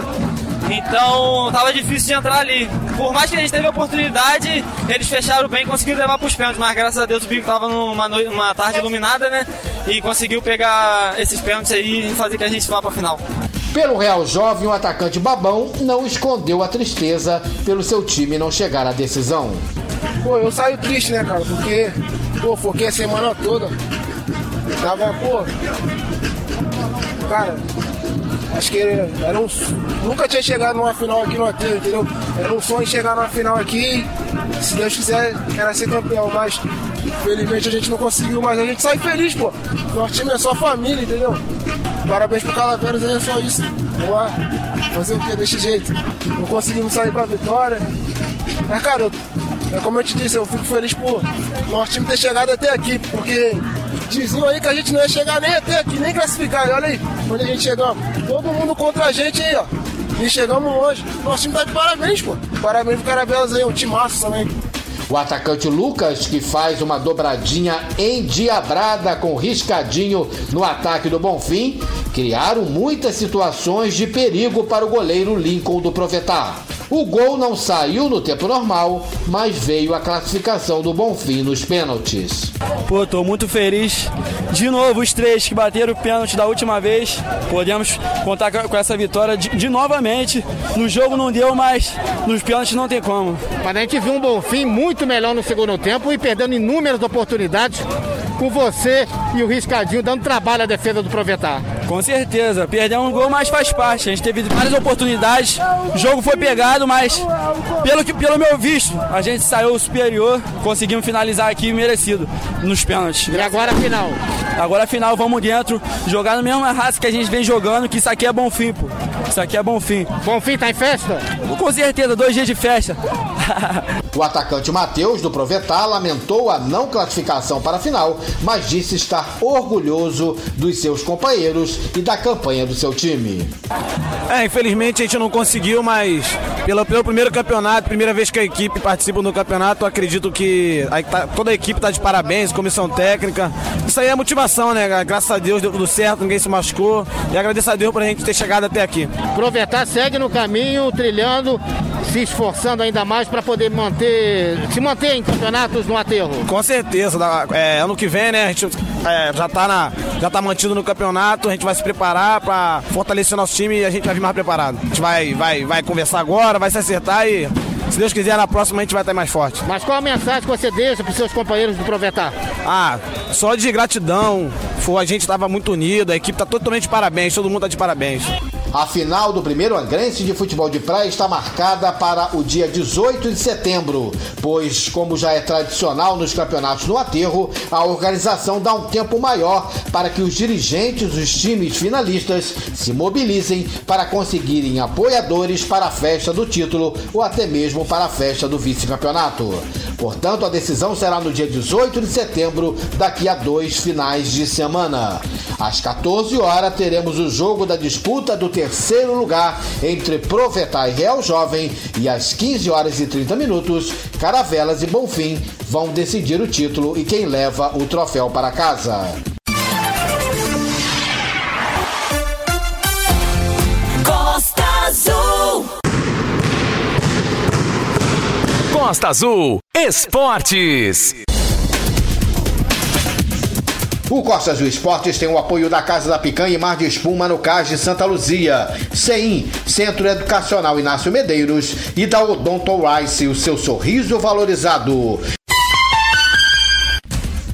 Então tava difícil de entrar ali. Por mais que a gente teve a oportunidade, eles fecharam bem e conseguiram levar para os pênaltis. Mas graças a Deus o Bico tava numa, noite, numa tarde iluminada, né? E conseguiu pegar esses pênaltis aí e fazer que a gente vá para a final. Pelo Real Jovem, o atacante Babão não escondeu a tristeza pelo seu time não chegar à decisão. Pô, eu saio triste, né, cara? Porque, pô, foquei a semana toda. Tava, pô. Cara, acho que era um. Nunca tinha chegado numa final aqui no Aterro, entendeu? Era um sonho chegar numa final aqui. Se Deus quiser, era ser campeão, mas felizmente a gente não conseguiu, mas a gente sai feliz, pô. Nosso time é só família, entendeu? Parabéns pro Calaveras é só isso. Lá. Fazer o que desse jeito? Não conseguimos sair pra vitória. Mas, cara, eu, é como eu te disse, eu fico feliz por nosso time ter chegado até aqui, porque diziam aí que a gente não ia chegar nem até aqui, nem classificar. E olha aí, onde a gente chegamos. Todo mundo contra a gente aí, ó. E chegamos longe. Nosso time tá de parabéns, pô. Parabéns pro Caravelas aí, time massa também. O atacante Lucas, que faz uma dobradinha endiabrada com riscadinho no ataque do Bonfim, criaram muitas situações de perigo para o goleiro Lincoln do Provetar. O gol não saiu no tempo normal, mas veio a classificação do Bonfim nos pênaltis. Pô, tô muito feliz. De novo, os três que bateram o pênalti da última vez. Podemos contar com essa vitória de, de novamente. No jogo não deu, mas nos pênaltis não tem como. Mas a gente viu um Bonfim muito melhor no segundo tempo e perdendo inúmeras oportunidades com você e o Riscadinho dando trabalho à defesa do Provetar. Com certeza, perdemos um gol, mas faz parte. A gente teve várias oportunidades, o jogo foi pegado, mas pelo, que, pelo meu visto, a gente saiu superior, conseguimos finalizar aqui merecido nos pênaltis. E agora a final? Agora a final, vamos dentro, jogar na mesma raça que a gente vem jogando, que isso aqui é bom fim, pô. Isso aqui é bom fim. Bom fim tá em festa? Com certeza, dois dias de festa. o atacante Matheus do Provetar lamentou a não classificação para a final, mas disse estar orgulhoso dos seus companheiros e da campanha do seu time. É, infelizmente a gente não conseguiu, mas pelo, pelo primeiro campeonato, primeira vez que a equipe participa do campeonato, acredito que a, tá, toda a equipe está de parabéns, comissão técnica. Isso aí é motivação, né? Graças a Deus deu tudo certo, ninguém se machucou. E agradeço a Deus por a gente ter chegado até aqui. Provetar segue no caminho, trilhando, se esforçando ainda mais para poder manter, se manter em campeonatos no aterro. Com certeza. É, ano que vem, né? A gente é, já está na, já tá mantido no campeonato, a gente vai se preparar para fortalecer nosso time e a gente vai vir mais preparado. A gente vai, vai, vai conversar agora, vai se acertar e se Deus quiser, na próxima a gente vai estar mais forte. Mas qual a mensagem que você deixa para os seus companheiros do Provetar? Ah, só de gratidão. A gente estava muito unido, a equipe está totalmente de parabéns, todo mundo está de parabéns. A final do primeiro Angrense de Futebol de Praia está marcada para o dia 18 de setembro, pois, como já é tradicional nos campeonatos no aterro, a organização dá um tempo maior para que os dirigentes dos times finalistas se mobilizem para conseguirem apoiadores para a festa do título ou até mesmo para a festa do vice-campeonato. Portanto, a decisão será no dia 18 de setembro, daqui a dois finais de semana. Às 14 horas teremos o jogo da disputa do terceiro lugar entre Provetar e Real Jovem e às 15 horas e 30 minutos, Caravelas e Bonfim vão decidir o título e quem leva o troféu para casa. Costa Azul. Costa Azul Esportes. O Costa Azul Esportes tem o apoio da Casa da Picanha e Mar de Espuma no Cais de Santa Luzia, CEIM, Centro Educacional Inácio Medeiros e da Odonto Rice, o seu sorriso valorizado.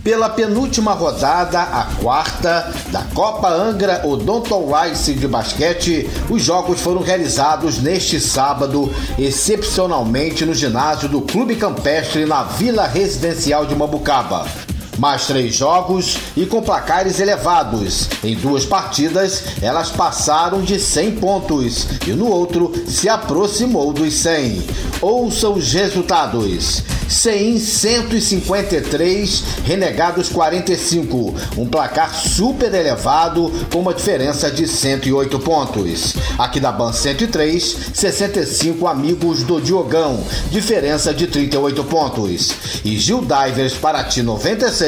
Pela penúltima rodada, a quarta, da Copa Angra Odonto Rice de basquete, os jogos foram realizados neste sábado, excepcionalmente no ginásio do Clube Campestre na Vila Residencial de Mambucaba mais três jogos e com placares elevados. Em duas partidas, elas passaram de 100 pontos e no outro se aproximou dos 100. Ouça os resultados. CEIM 153, Renegados 45. Um placar super elevado com uma diferença de 108 pontos. Aqui da Ban 103, 65 Amigos do Diogão, diferença de 38 pontos. E Gil Divers Paraty 96,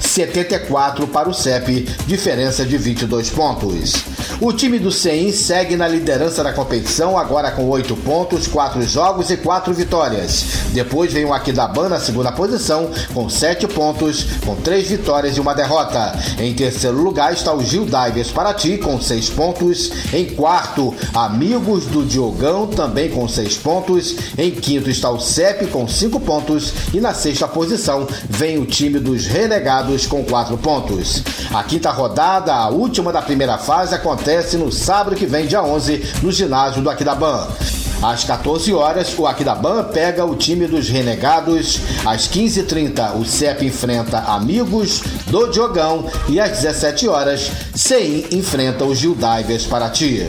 74 para o CEP, diferença de 22 pontos. O time do CEIM segue na liderança da competição, agora com 8 pontos, 4 jogos e 4 vitórias. Depois vem o Aquidabana na segunda posição, com 7 pontos, com 3 vitórias e uma derrota. Em terceiro lugar está o Gil Divers Paraty, com 6 pontos. Em quarto, Amigos do Diogão, também com 6 pontos. Em quinto está o CEP, com 5 pontos. E na sexta posição vem o time dos Renegados, com 4 pontos. A quinta rodada, a última da primeira fase, acontece no sábado que vem, dia 11, no ginásio do Aquidaban. Às 14 horas, o Aquidaban pega o time dos Renegados. Às 15h30, o CEP enfrenta Amigos do Diogão. E às 17 horas, CEIM enfrenta os Gil Divers Paraty.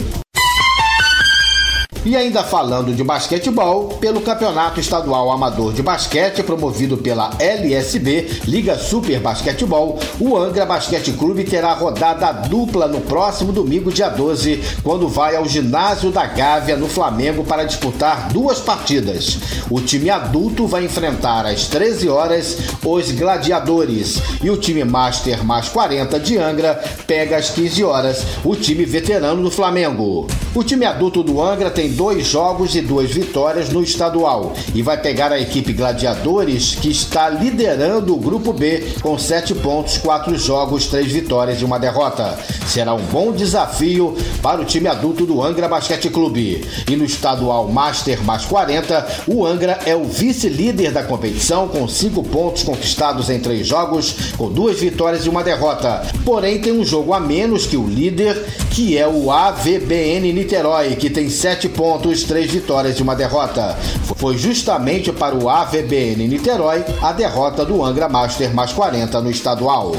E ainda falando de basquetebol, pelo Campeonato Estadual Amador de Basquete, promovido pela LSB, Liga Super Basquetebol, o Angra Basquete Clube terá rodada dupla no próximo domingo, dia 12, quando vai ao ginásio da Gávea, no Flamengo, para disputar duas partidas. O time adulto vai enfrentar às 13 horas os Gladiadores e o time Master mais 40 de Angra pega às 15 horas o time veterano do Flamengo. O time adulto do Angra tem dois jogos e duas vitórias no estadual e vai pegar a equipe Gladiadores, que está liderando o grupo B com sete pontos, quatro jogos, três vitórias e uma derrota. Será um bom desafio para o time adulto do Angra Basquete Clube. E no estadual Master mais 40, o Angra é o vice-líder da competição com cinco pontos conquistados em três jogos, com duas vitórias e uma derrota. Porém, tem um jogo a menos que o líder, que é o AVBN Niterói, que tem sete pontos, três vitórias e uma derrota. Foi justamente para o AVBN Niterói a derrota do Angra Master mais 40 no estadual.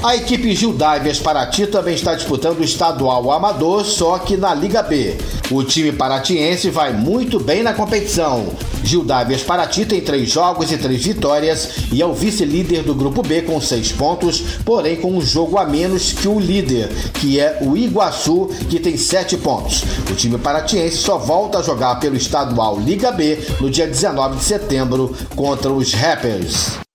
A equipe Gil Divers Paraty também está disputando o estadual amador, só que na Liga B. O time paratiense vai muito bem na competição. Gil Divers Paraty tem três jogos e três vitórias e é o vice-líder do grupo B com seis pontos, porém com um jogo a menos que o líder, que é o Iguaçu, que tem sete pontos. O time paratiense só volta a jogar pelo estadual Liga B no dia 19 de setembro contra os Rappers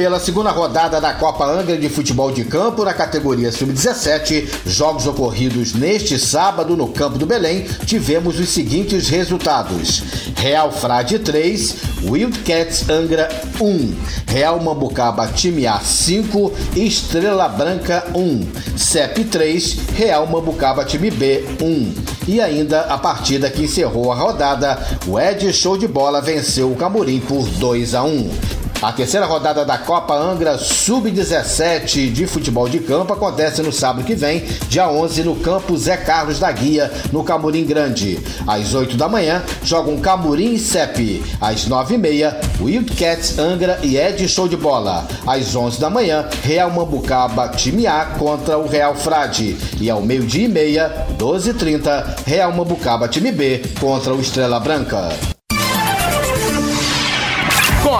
pela segunda rodada da Copa Angra de Futebol de Campo na categoria Sub-17, jogos ocorridos neste sábado no Campo do Belém, tivemos os seguintes resultados: Real Frade 3, Wildcats Angra 1, Real Mambucaba Time A 5, Estrela Branca 1, CEP 3, Real Mambucaba Time B 1. E ainda a partida que encerrou a rodada, o Ed Show de Bola venceu o Camurim por 2 a 1. A terceira rodada da Copa Angra Sub-17 de futebol de campo acontece no sábado que vem, dia 11, no campo Zé Carlos da Guia, no Camurim Grande. Às 8 da manhã, jogam Camurim e CEP. Às 9h30, Wildcats Angra e Ed Show de Bola. Às 11 da manhã, Real Mambucaba Time A contra o Real Frade. E ao meio-dia e meia, 12h30, Real Mambucaba Time B contra o Estrela Branca.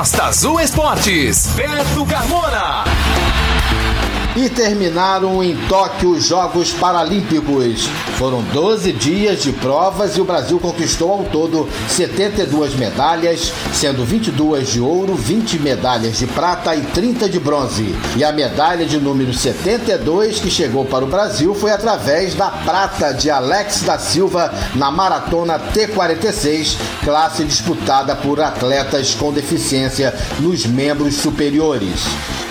Costa Azul Esportes, Beto Carmona. E terminaram em Tóquio os Jogos Paralímpicos. Foram 12 dias de provas e o Brasil conquistou ao todo 72 medalhas, sendo 22 de ouro, 20 medalhas de prata e 30 de bronze. E a medalha de número 72 que chegou para o Brasil foi através da prata de Alex da Silva na maratona T46, classe disputada por atletas com deficiência nos membros superiores.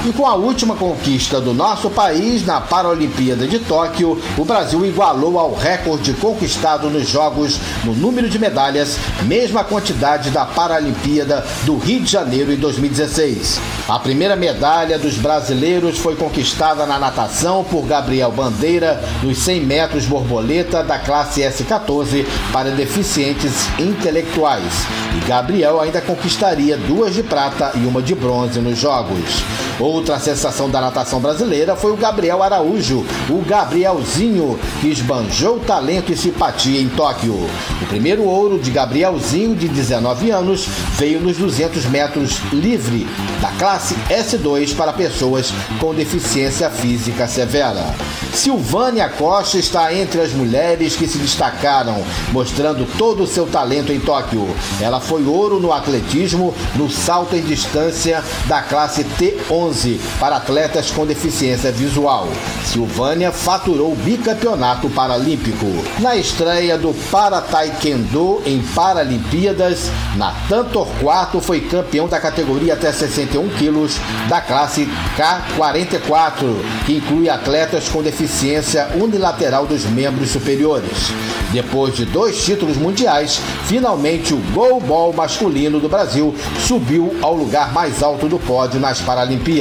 E com a última conquista do nosso país na Paralimpíada de Tóquio, o Brasil igualou ao recorde conquistado nos Jogos no número de medalhas, mesma quantidade da Paralimpíada do Rio de Janeiro em 2016. A primeira medalha dos brasileiros foi conquistada na natação por Gabriel Bandeira nos 100 metros borboleta da classe S14 para deficientes intelectuais. E Gabriel ainda conquistaria duas de prata e uma de bronze nos Jogos. Outra sensação da natação brasileira foi o Gabriel Araújo, o Gabrielzinho, que esbanjou talento e simpatia em Tóquio. O primeiro ouro de Gabrielzinho, de 19 anos, veio nos 200 metros livre, da classe S2 para pessoas com deficiência física severa. Silvânia Costa está entre as mulheres que se destacaram, mostrando todo o seu talento em Tóquio. Ela foi ouro no atletismo, no salto em distância da classe T11 11 para atletas com deficiência visual. Silvânia faturou o bicampeonato paralímpico. Na estreia do Para Taekwondo em Paralimpíadas, Natan Torquato foi campeão da categoria até 61 quilos da classe K44, que inclui atletas com deficiência unilateral dos membros superiores. Depois de dois títulos mundiais, finalmente o goalball masculino do Brasil subiu ao lugar mais alto do pódio nas Paralimpíadas.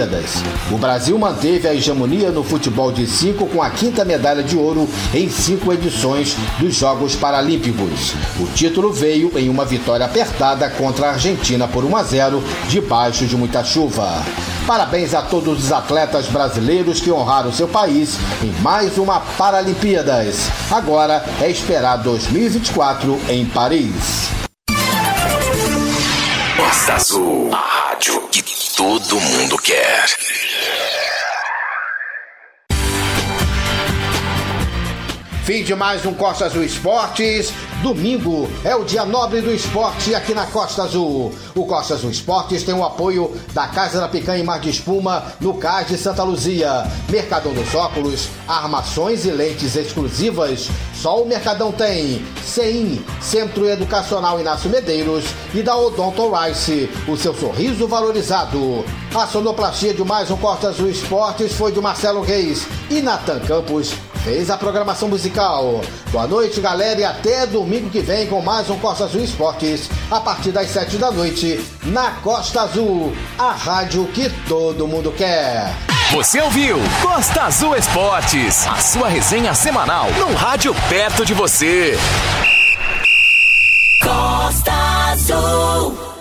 O Brasil manteve a hegemonia no futebol de cinco com a quinta medalha de ouro em cinco edições dos Jogos Paralímpicos. O título veio em uma vitória apertada contra a Argentina por 1 a 0, debaixo de muita chuva. Parabéns a todos os atletas brasileiros que honraram seu país em mais uma Paralimpíadas. Agora é esperar 2024 em Paris. Costa Azul, a rádio que todo mundo quer. Fim de mais um Costa Azul Esportes. Domingo é o dia nobre do esporte aqui na Costa Azul. O Costa Azul Esportes tem o apoio da Casa da Picanha e Mar de Espuma no Cais de Santa Luzia. Mercadão dos Óculos, armações e lentes exclusivas. Só o Mercadão tem. CEIM, Centro Educacional Inácio Medeiros e da Odonto Rice, o seu sorriso valorizado. A sonoplastia de mais um Costa Azul Esportes foi de Marcelo Reis e Natan Campos fez a programação musical. Boa noite, galera, e até domingo que vem com mais um Costa Azul Esportes, a partir das sete da noite, na Costa Azul, a rádio que todo mundo quer. Você ouviu Costa Azul Esportes, a sua resenha semanal no rádio perto de você. Costa Azul.